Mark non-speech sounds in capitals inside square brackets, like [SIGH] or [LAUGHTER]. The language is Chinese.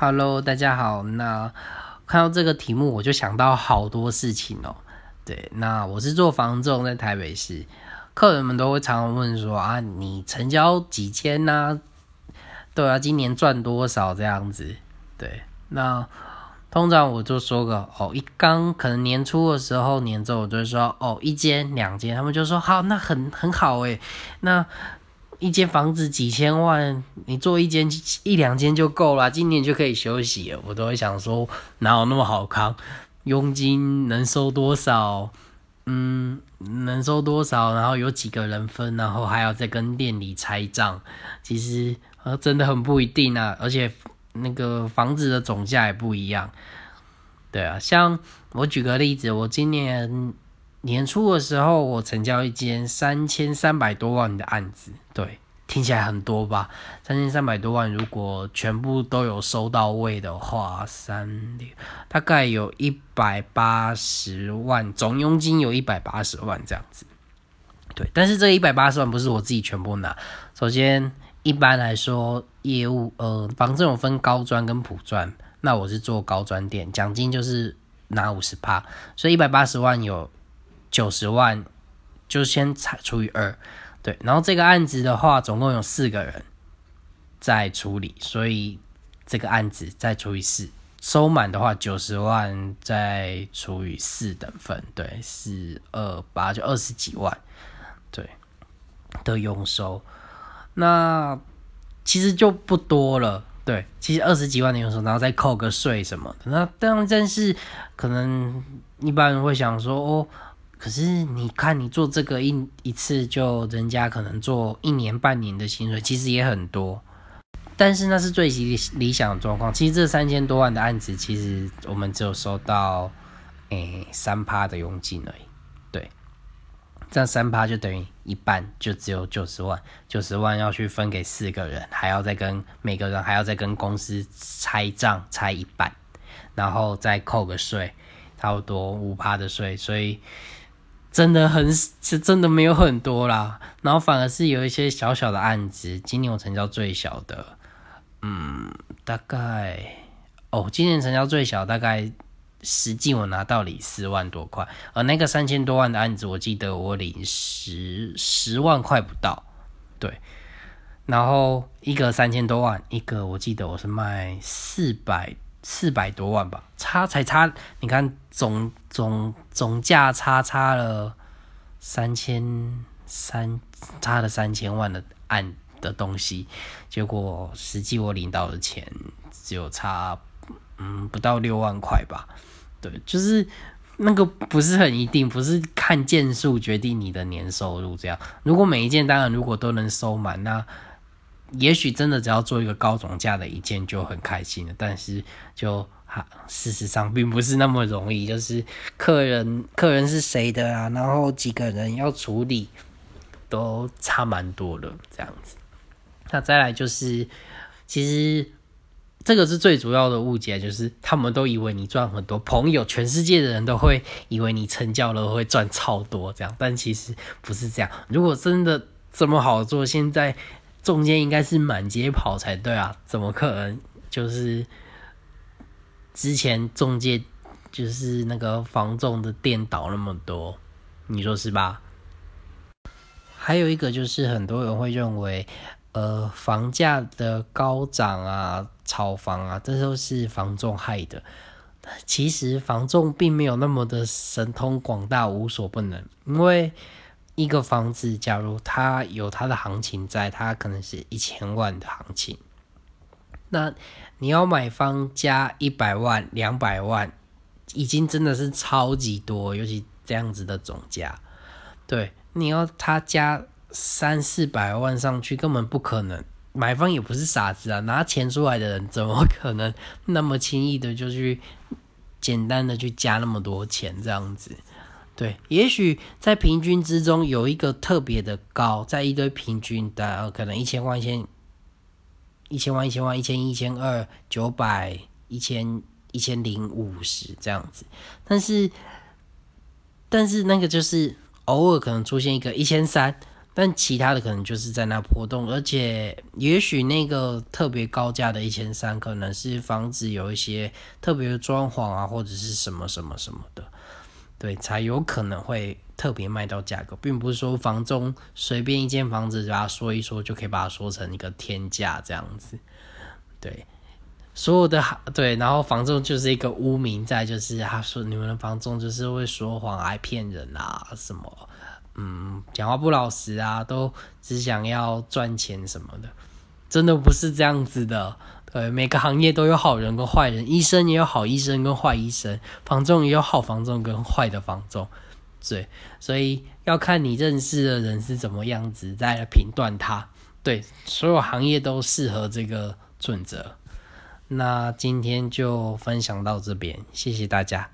Hello，大家好。那看到这个题目，我就想到好多事情哦。对，那我是做房仲，在台北市，客人们都会常常问说啊，你成交几间呢？对啊，今年赚多少这样子？对，那通常我就说个哦，一刚可能年初的时候，年终我就说哦，一间两间，他们就说好，那很很好诶。那一间房子几千万，你做一间一两间就够了，今年就可以休息。我都会想说，哪有那么好康？佣金能收多少？嗯，能收多少？然后有几个人分？然后还要再跟店里拆账。其实呃，真的很不一定啊。而且那个房子的总价也不一样。对啊，像我举个例子，我今年年初的时候，我成交一间三千三百多万的案子。对。听起来很多吧？三千三百多万，如果全部都有收到位的话，三六大概有一百八十万，总佣金有一百八十万这样子。对，但是这一百八十万不是我自己全部拿。首先，一般来说，业务呃，房子有分高专跟普专，那我是做高专店，奖金就是拿五十趴，所以一百八十万有九十万，就先采除以二。对，然后这个案子的话，总共有四个人在处理，所以这个案子再除以四，收满的话九十万再除以四等份，对，四二八就二十几万，对的佣收，那其实就不多了，对，其实二十几万的佣收，然后再扣个税什么的，那当然，但是可能一般人会想说，哦。可是你看，你做这个一一次就人家可能做一年半年的薪水，其实也很多。但是那是最理理想的状况。其实这三千多万的案子，其实我们只有收到诶三趴的佣金而已。对，这样三趴就等于一半，就只有九十万。九十万要去分给四个人，还要再跟每个人还要再跟公司拆账拆一半，然后再扣个税，差不多五趴的税，所以。真的很是真的没有很多啦，然后反而是有一些小小的案子。今年我成交最小的，嗯，大概哦，今年成交最小大概实际我拿到领四万多块，而那个三千多万的案子，我记得我领十十万块不到，对。然后一个三千多万，一个我记得我是卖四百。四百多万吧，差才差，你看总总总价差差了三千三，差了三千万的案的东西，结果实际我领到的钱只有差嗯不到六万块吧，对，就是那个不是很一定，不是看件数决定你的年收入这样，如果每一件当然如果都能收满那。也许真的只要做一个高总价的一件就很开心了，但是就哈，事实上并不是那么容易。就是客人 [LAUGHS] 客人是谁的啊？然后几个人要处理，都差蛮多的这样子。那再来就是，其实这个是最主要的误解，就是他们都以为你赚很多，朋友全世界的人都会以为你成交了会赚超多这样，但其实不是这样。如果真的这么好做，现在。中间应该是满街跑才对啊，怎么可能？就是之前中介就是那个房仲的店倒那么多，你说是吧？还有一个就是很多人会认为，呃，房价的高涨啊、炒房啊，这都是房仲害的。其实房仲并没有那么的神通广大、无所不能，因为。一个房子，假如它有它的行情在，它可能是一千万的行情。那你要买方加一百万、两百万，已经真的是超级多，尤其这样子的总价。对，你要他加三四百万上去，根本不可能。买方也不是傻子啊，拿钱出来的人怎么可能那么轻易的就去简单的去加那么多钱这样子？对，也许在平均之中有一个特别的高，在一堆平均的可能一千万、一千、一千万、一千万、一千一、千二、九百、一千、一千零五十这样子，但是，但是那个就是偶尔可能出现一个一千三，但其他的可能就是在那波动，而且也许那个特别高价的一千三，可能是房子有一些特别的装潢啊，或者是什么什么什么的，对，才有可能会特别卖到价格，并不是说房中随便一间房子把它说一说就可以把它说成一个天价这样子，对。所有的对，然后房仲就是一个污名在，就是他说你们的房仲就是会说谎、爱骗人啊，什么嗯，讲话不老实啊，都只想要赚钱什么的，真的不是这样子的。对，每个行业都有好人跟坏人，医生也有好医生跟坏医生，房仲也有好房仲跟坏的房仲，对，所以要看你认识的人是怎么样子再来评断他。对，所有行业都适合这个准则。那今天就分享到这边，谢谢大家。